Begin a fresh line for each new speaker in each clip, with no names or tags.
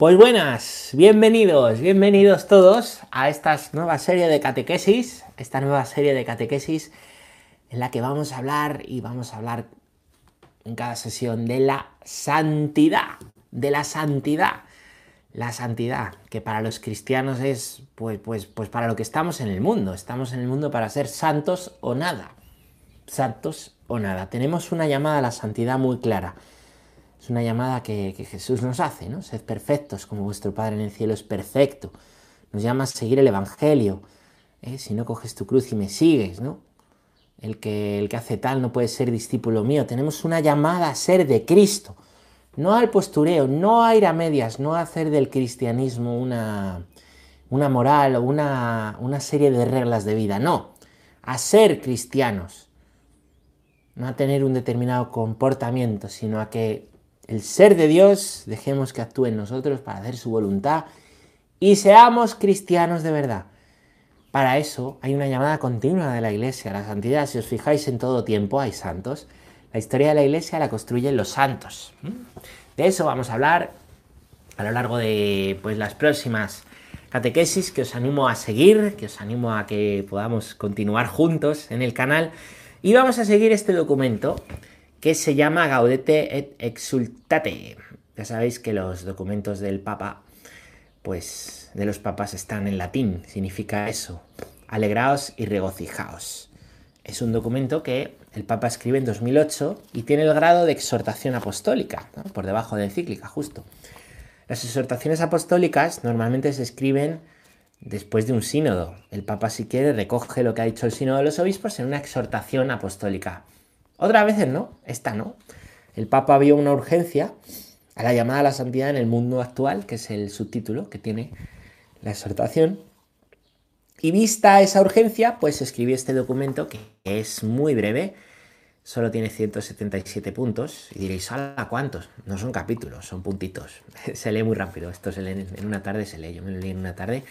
Pues buenas, bienvenidos, bienvenidos todos a esta nueva serie de catequesis, esta nueva serie de catequesis en la que vamos a hablar y vamos a hablar en cada sesión de la santidad, de la santidad. La santidad, que para los cristianos es pues, pues, pues para lo que estamos en el mundo. Estamos en el mundo para ser santos o nada. Santos o nada. Tenemos una llamada a la santidad muy clara. Es una llamada que, Jesús nos hace, ¿no? Sed perfectos como vuestro Padre en el cielo es perfecto. Nos llama a seguir el Evangelio. ¿eh? Si no coges tu cruz y me sigues, ¿no? El que, el que hace tal no puede ser discípulo mío. Tenemos una llamada a ser de Cristo no al postureo, no a ir a medias, no a hacer del cristianismo una, una moral o una, una serie de reglas de vida, no, a ser cristianos, no a tener un determinado comportamiento, sino a que el ser de Dios dejemos que actúe en nosotros para hacer su voluntad y seamos cristianos de verdad. Para eso hay una llamada continua de la Iglesia a la santidad. Si os fijáis en todo tiempo hay santos. La historia de la iglesia la construyen los santos. De eso vamos a hablar a lo largo de pues, las próximas catequesis que os animo a seguir, que os animo a que podamos continuar juntos en el canal. Y vamos a seguir este documento que se llama Gaudete et Exultate. Ya sabéis que los documentos del Papa, pues de los papas están en latín, significa eso, alegraos y regocijaos. Es un documento que el Papa escribe en 2008 y tiene el grado de exhortación apostólica, por debajo de encíclica, justo. Las exhortaciones apostólicas normalmente se escriben después de un sínodo. El Papa, si quiere, recoge lo que ha dicho el sínodo de los obispos en una exhortación apostólica. Otras veces no, esta no. El Papa vio una urgencia a la llamada a la santidad en el mundo actual, que es el subtítulo que tiene la exhortación, y vista esa urgencia, pues escribí este documento que es muy breve, solo tiene 177 puntos. Y diréis, ¿a cuántos? No son capítulos, son puntitos. se lee muy rápido, esto se lee en una tarde, se lee, yo me lo leí en una tarde.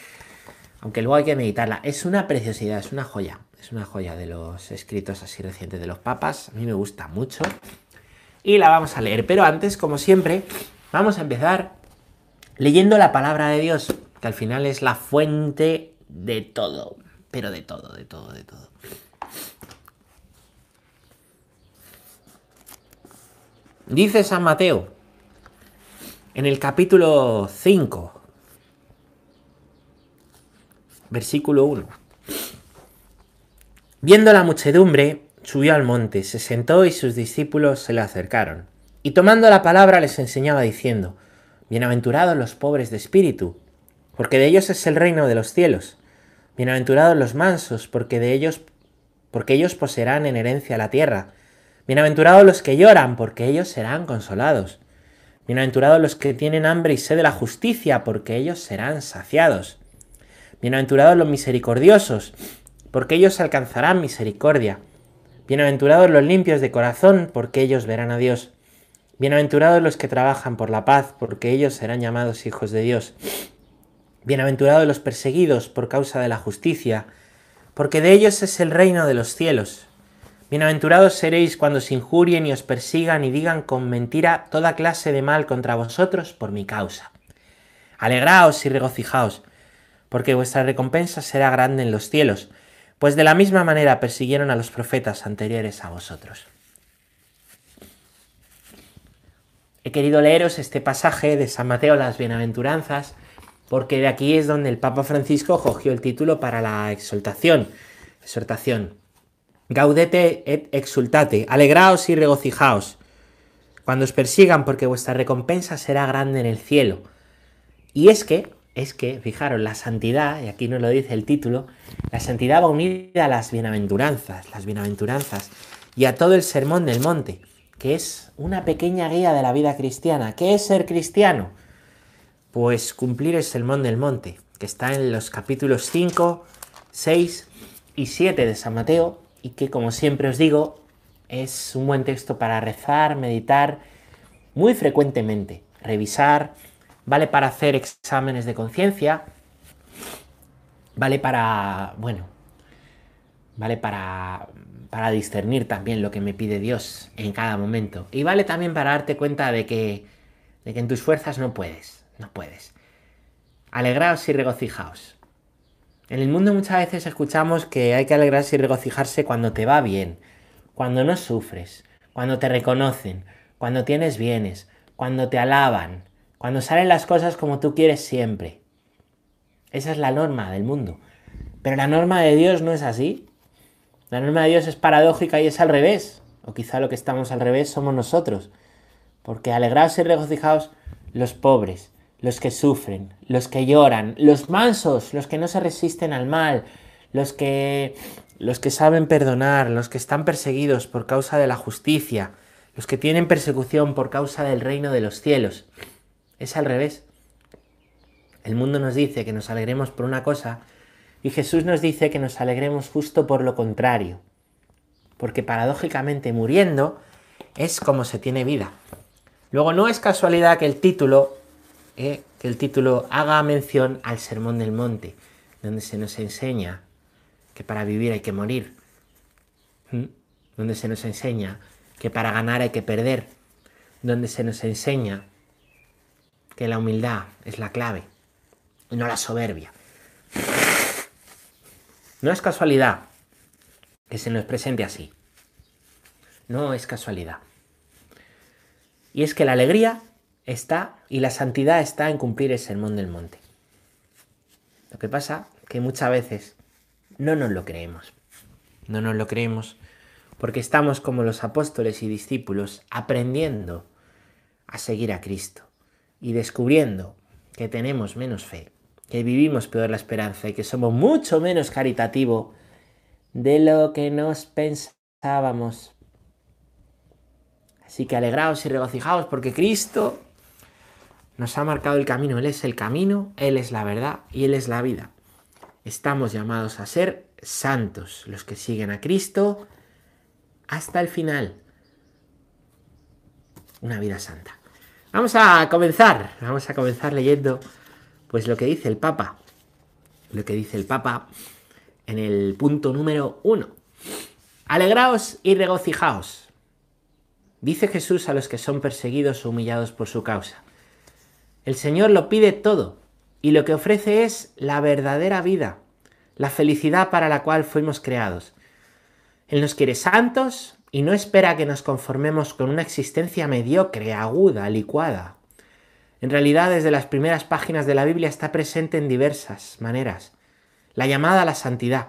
Aunque luego hay que meditarla. Es una preciosidad, es una joya. Es una joya de los escritos así recientes de los papas. A mí me gusta mucho. Y la vamos a leer. Pero antes, como siempre, vamos a empezar leyendo la palabra de Dios, que al final es la fuente de todo, pero de todo, de todo, de todo. Dice San Mateo en el capítulo 5, versículo 1. Viendo la muchedumbre, subió al monte, se sentó y sus discípulos se le acercaron. Y tomando la palabra les enseñaba diciendo, Bienaventurados los pobres de espíritu, porque de ellos es el reino de los cielos. Bienaventurados los mansos, porque de ellos porque ellos poseerán en herencia la tierra. Bienaventurados los que lloran, porque ellos serán consolados. Bienaventurados los que tienen hambre y sed de la justicia, porque ellos serán saciados. Bienaventurados los misericordiosos, porque ellos alcanzarán misericordia. Bienaventurados los limpios de corazón, porque ellos verán a Dios. Bienaventurados los que trabajan por la paz, porque ellos serán llamados hijos de Dios. Bienaventurados los perseguidos por causa de la justicia, porque de ellos es el reino de los cielos. Bienaventurados seréis cuando os injurien y os persigan y digan con mentira toda clase de mal contra vosotros por mi causa. Alegraos y regocijaos, porque vuestra recompensa será grande en los cielos, pues de la misma manera persiguieron a los profetas anteriores a vosotros. He querido leeros este pasaje de San Mateo, las bienaventuranzas, porque de aquí es donde el Papa Francisco cogió el título para la exaltación. Exhortación. Gaudete et exultate, alegraos y regocijaos, cuando os persigan, porque vuestra recompensa será grande en el cielo. Y es que, es que, fijaros, la santidad, y aquí nos lo dice el título, la santidad va unida a las bienaventuranzas, las bienaventuranzas, y a todo el sermón del monte, que es una pequeña guía de la vida cristiana. ¿Qué es ser cristiano? Pues cumplir el sermón del monte, que está en los capítulos 5, 6 y 7 de San Mateo, y que como siempre os digo, es un buen texto para rezar, meditar muy frecuentemente, revisar, vale para hacer exámenes de conciencia, vale para, bueno, vale para, para discernir también lo que me pide Dios en cada momento, y vale también para darte cuenta de que, de que en tus fuerzas no puedes, No puedes. Alegraos y regocijaos. En el mundo muchas veces escuchamos que hay que alegrarse y regocijarse cuando te va bien, cuando no sufres, cuando te reconocen, cuando tienes bienes, cuando te alaban, cuando salen las cosas como tú quieres siempre. Esa es la norma del mundo. Pero la norma de Dios no es así. La norma de Dios es paradójica y es al revés. O quizá lo que estamos al revés somos nosotros. Porque alegraos y regocijaos los pobres, los que sufren, los que lloran, los mansos, los que no se resisten al mal, los que los que saben perdonar, los que están perseguidos por causa de la justicia, los que tienen persecución por causa del reino de los cielos. Es al revés. El mundo nos dice que nos alegremos por una cosa y Jesús nos dice que nos alegremos justo por lo contrario. Porque paradójicamente muriendo es como se tiene vida. Luego no es casualidad que el título, eh, que el título haga mención al Sermón del Monte, donde se nos enseña que para vivir hay que morir, donde se nos enseña que para ganar hay que perder, donde se nos enseña que la humildad es la clave y no la soberbia. No es casualidad que se nos presente así. No es casualidad. Y es que la alegría está y la santidad está en cumplir el sermón del monte. Lo que pasa que muchas veces no nos lo creemos. No nos lo creemos porque estamos como los apóstoles y discípulos aprendiendo a seguir a Cristo y descubriendo que tenemos menos fe, que vivimos peor la esperanza y que somos mucho menos caritativo de lo que nos pensábamos. Así que alegraos y regocijaos porque Cristo nos ha marcado el camino. Él es el camino, Él es la verdad y Él es la vida. Estamos llamados a ser santos, los que siguen a Cristo hasta el final. Una vida santa. Vamos a comenzar, vamos a comenzar leyendo pues lo que dice el Papa. Lo que dice el Papa en el punto número uno. Alegraos y regocijaos Dice Jesús a los que son perseguidos o humillados por su causa. El Señor lo pide todo y lo que ofrece es la verdadera vida, la felicidad para la cual fuimos creados. Él nos quiere santos y no espera que nos conformemos con una existencia mediocre, aguda, licuada. En realidad, desde las primeras páginas de la Biblia está presente en diversas maneras. La llamada a la santidad.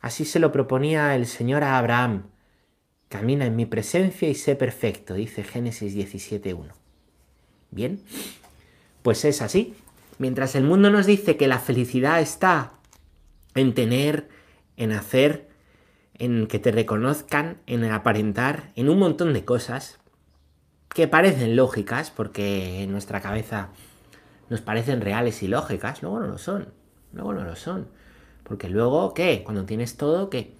Así se lo proponía el Señor a Abraham, Camina en mi presencia y sé perfecto, dice Génesis 17.1. Bien, pues es así. Mientras el mundo nos dice que la felicidad está en tener, en hacer, en que te reconozcan, en aparentar, en un montón de cosas que parecen lógicas porque en nuestra cabeza nos parecen reales y lógicas, luego no lo son, luego no lo son. Porque luego, ¿qué? Cuando tienes todo, ¿qué?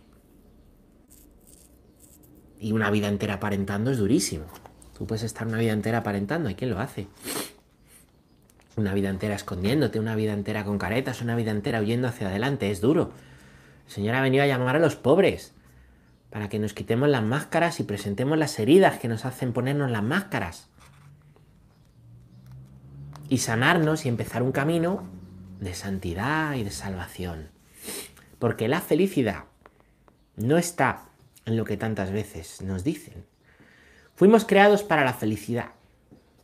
Y una vida entera aparentando es durísimo. Tú puedes estar una vida entera aparentando, ¿y quién lo hace? Una vida entera escondiéndote, una vida entera con caretas, una vida entera huyendo hacia adelante, es duro. El Señor ha venido a llamar a los pobres para que nos quitemos las máscaras y presentemos las heridas que nos hacen ponernos las máscaras. Y sanarnos y empezar un camino de santidad y de salvación. Porque la felicidad no está en lo que tantas veces nos dicen. Fuimos creados para la felicidad,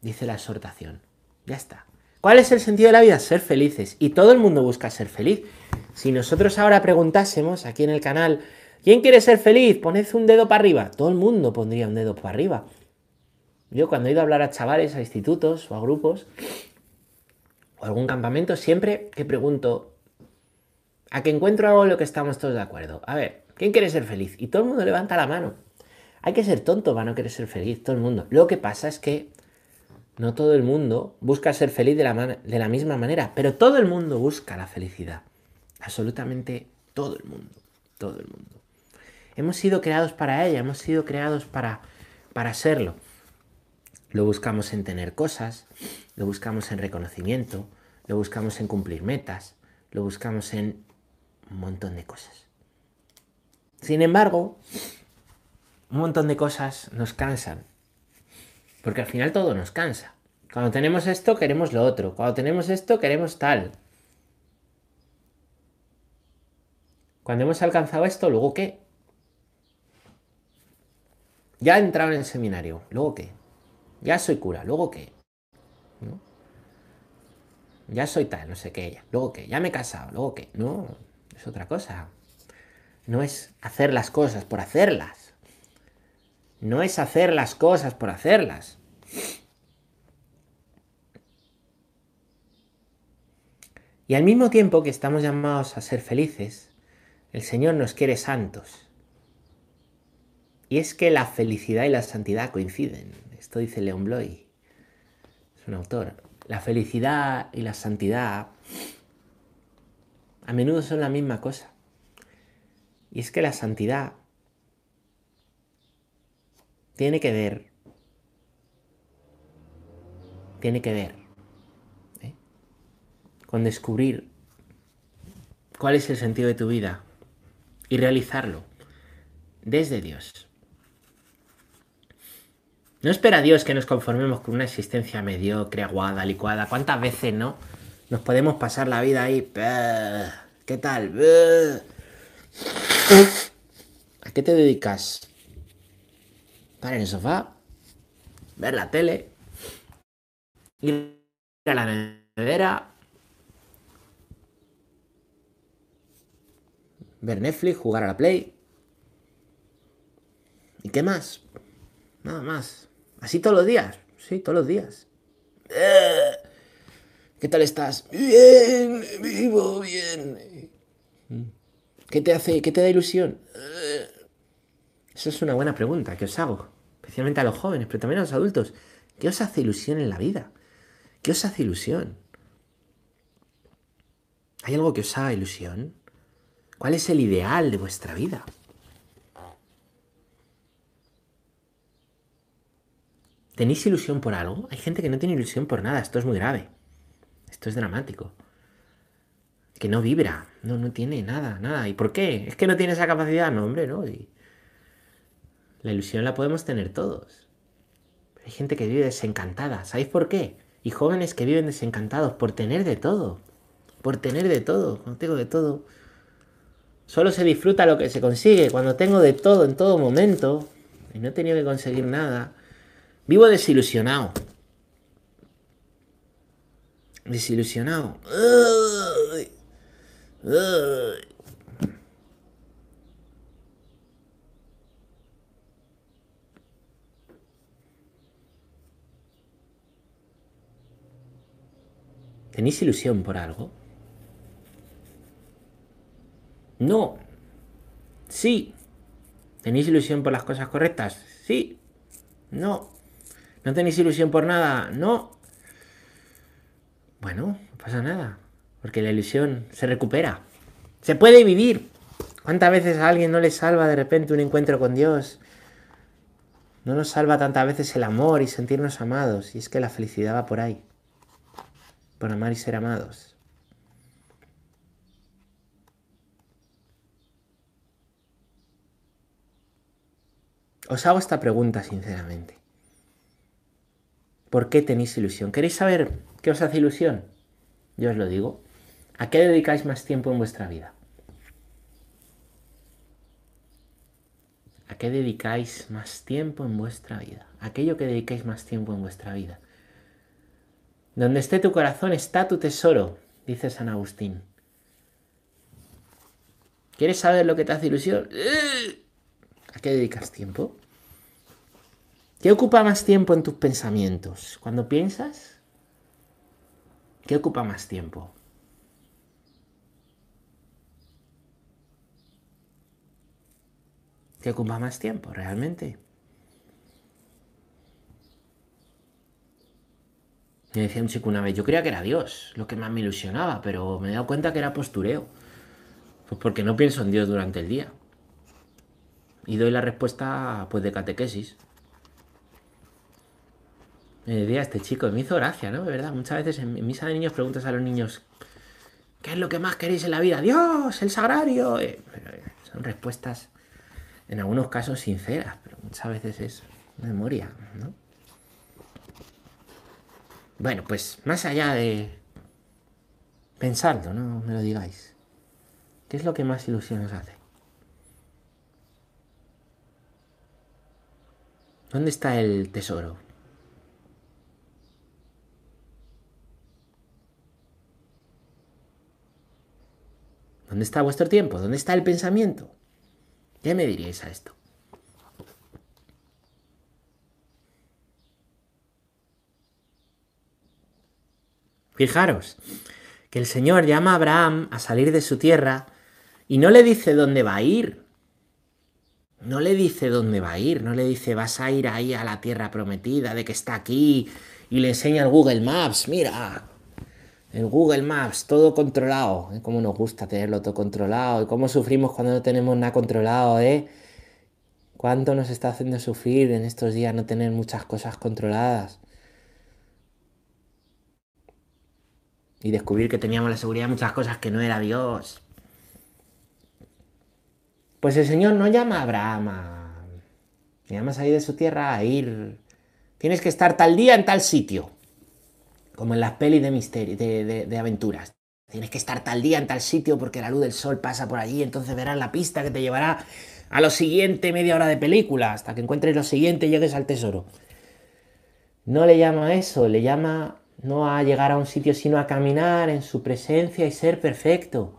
dice la exhortación. Ya está. ¿Cuál es el sentido de la vida? Ser felices. Y todo el mundo busca ser feliz. Si nosotros ahora preguntásemos aquí en el canal, ¿quién quiere ser feliz? Poned un dedo para arriba. Todo el mundo pondría un dedo para arriba. Yo cuando he ido a hablar a chavales, a institutos o a grupos, o a algún campamento, siempre que pregunto, a que encuentro algo en lo que estamos todos de acuerdo. A ver, ¿Quién quiere ser feliz? Y todo el mundo levanta la mano. Hay que ser tonto para no querer ser feliz, todo el mundo. Lo que pasa es que no todo el mundo busca ser feliz de la, de la misma manera, pero todo el mundo busca la felicidad. Absolutamente todo el mundo. Todo el mundo. Hemos sido creados para ella, hemos sido creados para, para serlo. Lo buscamos en tener cosas, lo buscamos en reconocimiento, lo buscamos en cumplir metas, lo buscamos en un montón de cosas. Sin embargo, un montón de cosas nos cansan. Porque al final todo nos cansa. Cuando tenemos esto, queremos lo otro. Cuando tenemos esto, queremos tal. Cuando hemos alcanzado esto, ¿luego qué? Ya he entrado en el seminario, ¿luego qué? Ya soy cura, ¿luego qué? Ya soy tal, no sé qué, ¿luego qué? Ya me he casado, ¿luego qué? No, es otra cosa. No es hacer las cosas por hacerlas. No es hacer las cosas por hacerlas. Y al mismo tiempo que estamos llamados a ser felices, el Señor nos quiere santos. Y es que la felicidad y la santidad coinciden. Esto dice Leon Bloy. Es un autor. La felicidad y la santidad a menudo son la misma cosa. Y es que la santidad tiene que ver, tiene que ver ¿eh? con descubrir cuál es el sentido de tu vida y realizarlo desde Dios. No espera Dios que nos conformemos con una existencia mediocre, aguada, licuada. ¿Cuántas veces no? Nos podemos pasar la vida ahí. ¿Qué tal? ¿A qué te dedicas? Estar en el sofá, ver la tele, ir a la nevera, ver Netflix, jugar a la Play. ¿Y qué más? Nada más. Así todos los días. Sí, todos los días. ¿Qué tal estás? Bien, vivo bien. ¿Qué te hace, qué te da ilusión? Esa es una buena pregunta que os hago, especialmente a los jóvenes, pero también a los adultos. ¿Qué os hace ilusión en la vida? ¿Qué os hace ilusión? ¿Hay algo que os haga ilusión? ¿Cuál es el ideal de vuestra vida? ¿Tenéis ilusión por algo? Hay gente que no tiene ilusión por nada. Esto es muy grave. Esto es dramático. Que no vibra. No, no tiene nada, nada. ¿Y por qué? ¿Es que no tiene esa capacidad? No, hombre, no. La ilusión la podemos tener todos. hay gente que vive desencantada. ¿Sabéis por qué? Y jóvenes que viven desencantados por tener de todo. Por tener de todo. Cuando tengo de todo. Solo se disfruta lo que se consigue. Cuando tengo de todo en todo momento. Y no he tenido que conseguir nada. Vivo desilusionado. Desilusionado. ¿Tenéis ilusión por algo? No. Sí. ¿Tenéis ilusión por las cosas correctas? Sí. No. ¿No tenéis ilusión por nada? No. Bueno, no pasa nada. Porque la ilusión se recupera. Se puede vivir. ¿Cuántas veces a alguien no le salva de repente un encuentro con Dios? No nos salva tantas veces el amor y sentirnos amados. Y es que la felicidad va por ahí por amar y ser amados. Os hago esta pregunta sinceramente. ¿Por qué tenéis ilusión? ¿Queréis saber qué os hace ilusión? Yo os lo digo. ¿A qué dedicáis más tiempo en vuestra vida? ¿A qué dedicáis más tiempo en vuestra vida? Aquello que dedicáis más tiempo en vuestra vida. Donde esté tu corazón está tu tesoro, dice San Agustín. ¿Quieres saber lo que te hace ilusión? ¿A qué dedicas tiempo? ¿Qué ocupa más tiempo en tus pensamientos? Cuando piensas, ¿qué ocupa más tiempo? ¿Qué ocupa más tiempo realmente? Me decía un chico una vez, yo creía que era Dios lo que más me ilusionaba, pero me he dado cuenta que era postureo. Pues porque no pienso en Dios durante el día. Y doy la respuesta, pues, de catequesis. Me decía este chico, me hizo gracia, ¿no? De verdad, muchas veces en misa de niños preguntas a los niños, ¿qué es lo que más queréis en la vida? Dios, el sagrario. Eh, eh, son respuestas, en algunos casos, sinceras, pero muchas veces es memoria, ¿no? Bueno, pues más allá de pensarlo, no me lo digáis. ¿Qué es lo que más ilusión os hace? ¿Dónde está el tesoro? ¿Dónde está vuestro tiempo? ¿Dónde está el pensamiento? ¿Qué me diríais a esto? Fijaros que el Señor llama a Abraham a salir de su tierra y no le dice dónde va a ir. No le dice dónde va a ir, no le dice vas a ir ahí a la tierra prometida, de que está aquí, y le enseña el Google Maps, mira, el Google Maps, todo controlado. ¿eh? Cómo nos gusta tenerlo todo controlado. Y cómo sufrimos cuando no tenemos nada controlado, ¿eh? ¿Cuánto nos está haciendo sufrir en estos días no tener muchas cosas controladas? Y descubrir que teníamos la seguridad de muchas cosas que no era Dios. Pues el Señor no llama a Abraham a... llama a salir de su tierra a ir... Tienes que estar tal día en tal sitio como en las pelis de misterio, de, aventuras. Tienes que estar tal día en tal sitio porque la luz del sol pasa por allí, entonces verás la pista que te llevará a lo siguiente media hora de película, hasta que encuentres lo siguiente y llegues al tesoro. No le llama a eso, le llama no a llegar a un sitio, sino a caminar en su presencia y ser perfecto.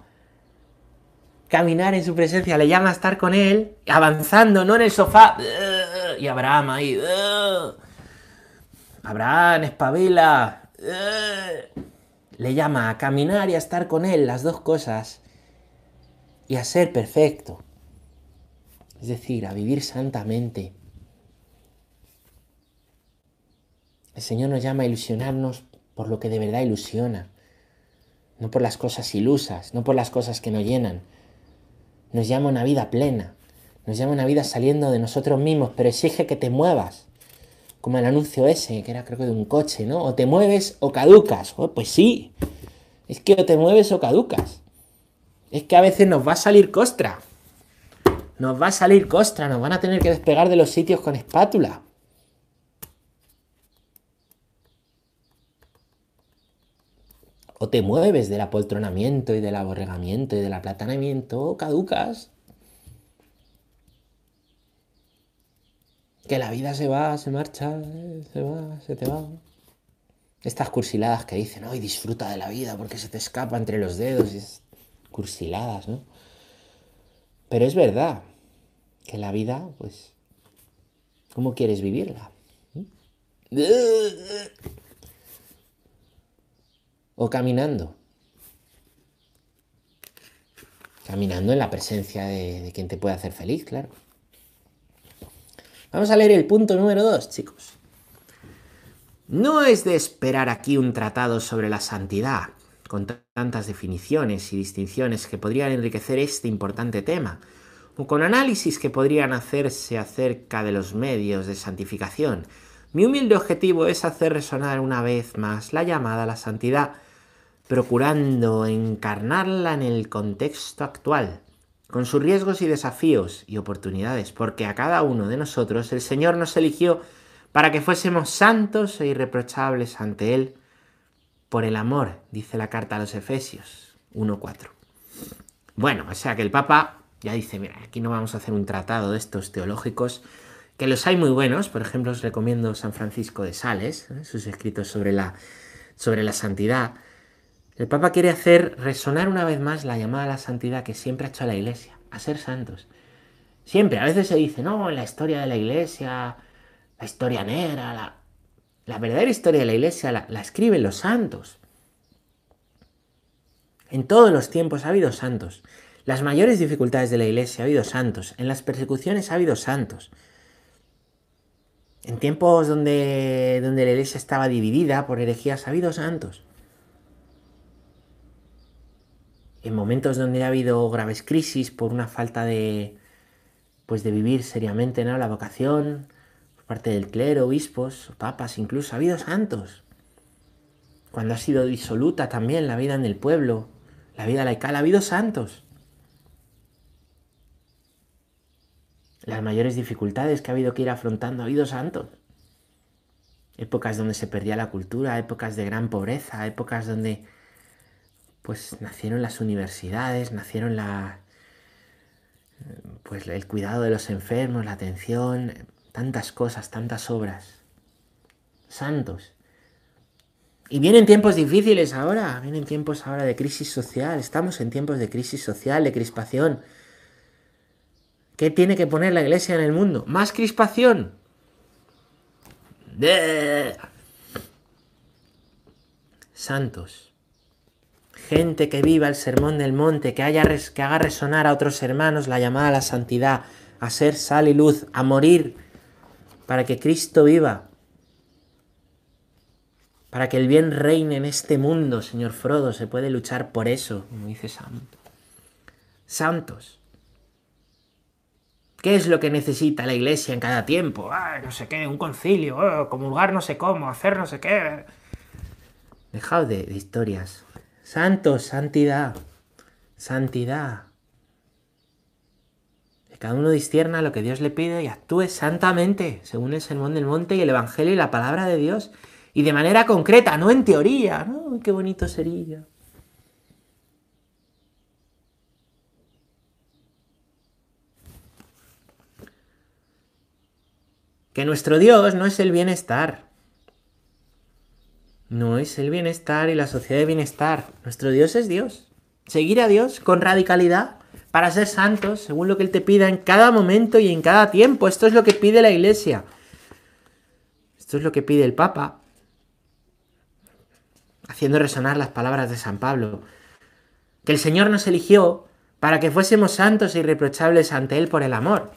Caminar en su presencia le llama a estar con él, avanzando, no en el sofá. Y Abraham ahí. Abraham, espabila, le llama a caminar y a estar con Él, las dos cosas, y a ser perfecto. Es decir, a vivir santamente. El Señor nos llama a ilusionarnos por lo que de verdad ilusiona, no por las cosas ilusas, no por las cosas que nos llenan. Nos llama una vida plena, nos llama una vida saliendo de nosotros mismos, pero exige que te muevas, como el anuncio ese, que era creo que de un coche, ¿no? O te mueves o caducas. Oh, pues sí, es que o te mueves o caducas. Es que a veces nos va a salir costra. Nos va a salir costra, nos van a tener que despegar de los sitios con espátula. O te mueves del apoltronamiento y del aborregamiento y del aplatanamiento, o caducas. que la vida se va, se marcha, se va, se te va. Estas cursiladas que dicen, hoy disfruta de la vida porque se te escapa entre los dedos. Es cursiladas, ¿no? Pero es verdad que la vida, pues, ¿cómo quieres vivirla? O caminando. Caminando en la presencia de, de quien te puede hacer feliz, claro. Vamos a leer el punto número 2, chicos. No es de esperar aquí un tratado sobre la santidad, con tantas definiciones y distinciones que podrían enriquecer este importante tema, o con análisis que podrían hacerse acerca de los medios de santificación. Mi humilde objetivo es hacer resonar una vez más la llamada a la santidad, procurando encarnarla en el contexto actual, con sus riesgos y desafíos y oportunidades, porque a cada uno de nosotros el Señor nos eligió para que fuésemos santos e irreprochables ante Él por el amor, dice la carta a los Efesios 1.4. Bueno, o sea que el Papa ya dice, mira, aquí no vamos a hacer un tratado de estos teológicos, que los hay muy buenos, por ejemplo os recomiendo San Francisco de Sales, ¿eh? sus escritos sobre la, sobre la santidad, el Papa quiere hacer resonar una vez más la llamada a la santidad que siempre ha hecho la Iglesia, a ser santos. Siempre, a veces se dice, no, en la historia de la Iglesia, la historia negra, la, la verdadera historia de la Iglesia la, la escriben los santos. En todos los tiempos ha habido santos. Las mayores dificultades de la Iglesia ha habido santos. En las persecuciones ha habido santos. En tiempos donde, donde la Iglesia estaba dividida por herejías ha habido santos. En momentos donde ha habido graves crisis por una falta de pues de vivir seriamente ¿no? la vocación por parte del clero, obispos, papas, incluso ha habido santos. Cuando ha sido disoluta también la vida en el pueblo, la vida laical, ha habido santos. Las mayores dificultades que ha habido que ir afrontando, ha habido santos. épocas donde se perdía la cultura, épocas de gran pobreza, épocas donde pues nacieron las universidades, nacieron la pues el cuidado de los enfermos, la atención, tantas cosas, tantas obras. Santos. Y vienen tiempos difíciles ahora, vienen tiempos ahora de crisis social, estamos en tiempos de crisis social, de crispación. ¿Qué tiene que poner la iglesia en el mundo? ¿Más crispación? Santos. Gente que viva el sermón del monte, que, haga resonar a otros hermanos la llamada a la santidad, a ser sal y luz, a morir para que Cristo viva, para que el bien reine en este mundo, señor Frodo, se puede luchar por eso, como dice Santo. Santos. ¿Qué es lo que necesita la iglesia en cada tiempo? no sé qué, un concilio, oh, comulgar no sé cómo, hacer no sé qué. Dejaos de, de historias. Santos, santidad, santidad. Que cada uno discierna lo que Dios le pide y actúe santamente, según el sermón del monte y el evangelio y la palabra de Dios. Y de manera concreta, no en teoría. ¿no? Qué bonito sería. que nuestro Dios no es el bienestar. No es el bienestar y la sociedad de bienestar. Nuestro Dios es Dios. Seguir a Dios con radicalidad para ser santos, según lo que Él te pida en cada momento y en cada tiempo. Esto es lo que pide la Iglesia. Esto es lo que pide el Papa, haciendo resonar las palabras de San Pablo. Que el Señor nos eligió para que fuésemos santos e irreprochables ante Él por el amor.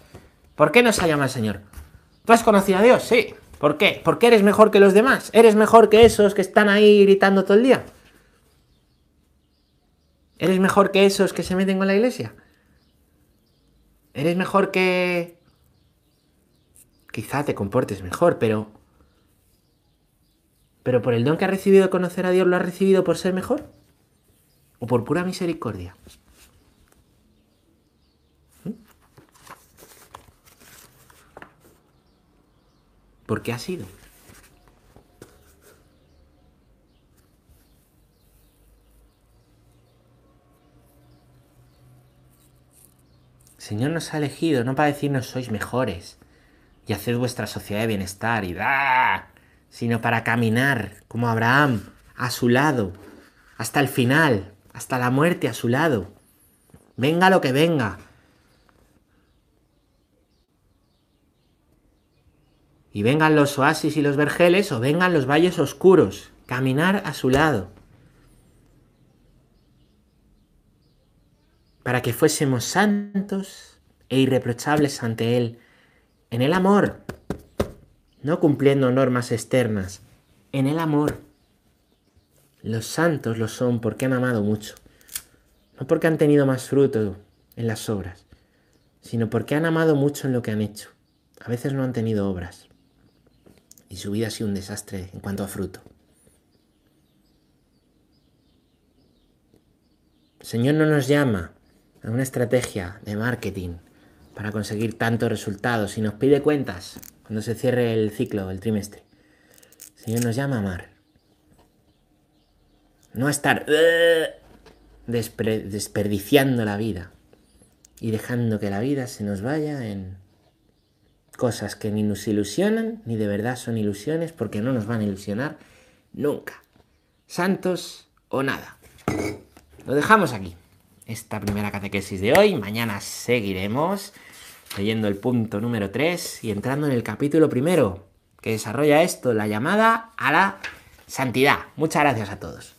¿Por qué nos ha llamado el Señor? ¿Tú has conocido a Dios? Sí. ¿Por qué? ¿Porque eres mejor que los demás? ¿Eres mejor que esos que están ahí gritando todo el día? ¿Eres mejor que esos que se meten con la iglesia? ¿Eres mejor que... Quizá te comportes mejor, pero... Pero por el don que has recibido de conocer a Dios, ¿lo has recibido por ser mejor? ¿O por pura misericordia? ¿Por qué ha sido? Señor nos ha elegido no para decirnos sois mejores y haced vuestra sociedad de bienestar y da, sino para caminar como Abraham a su lado, hasta el final, hasta la muerte a su lado. Venga lo que venga, y vengan los oasis y los vergeles o vengan los valles oscuros, caminar a su lado. Para que fuésemos santos e irreprochables ante Él, en el amor, no cumpliendo normas externas, en el amor. Los santos lo son porque han amado mucho, no porque han tenido más fruto en las obras, sino porque han amado mucho en lo que han hecho. A veces no han tenido obras y su vida ha sido un desastre en cuanto a fruto. El Señor no nos llama a una estrategia de marketing para conseguir tantos resultados y nos pide cuentas cuando se cierre el ciclo, el trimestre. Señor nos llama a amar. No a estar uh, desperdiciando la vida y dejando que la vida se nos vaya en cosas que ni nos ilusionan, ni de verdad son ilusiones, porque no nos van a ilusionar nunca. Santos o nada. Lo dejamos aquí. Esta primera catequesis de hoy. Mañana seguiremos leyendo el punto número 3 y entrando en el capítulo primero que desarrolla esto, la llamada a la santidad. Muchas gracias a todos.